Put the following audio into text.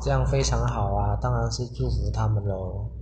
这样非常好啊当然是祝福他们喽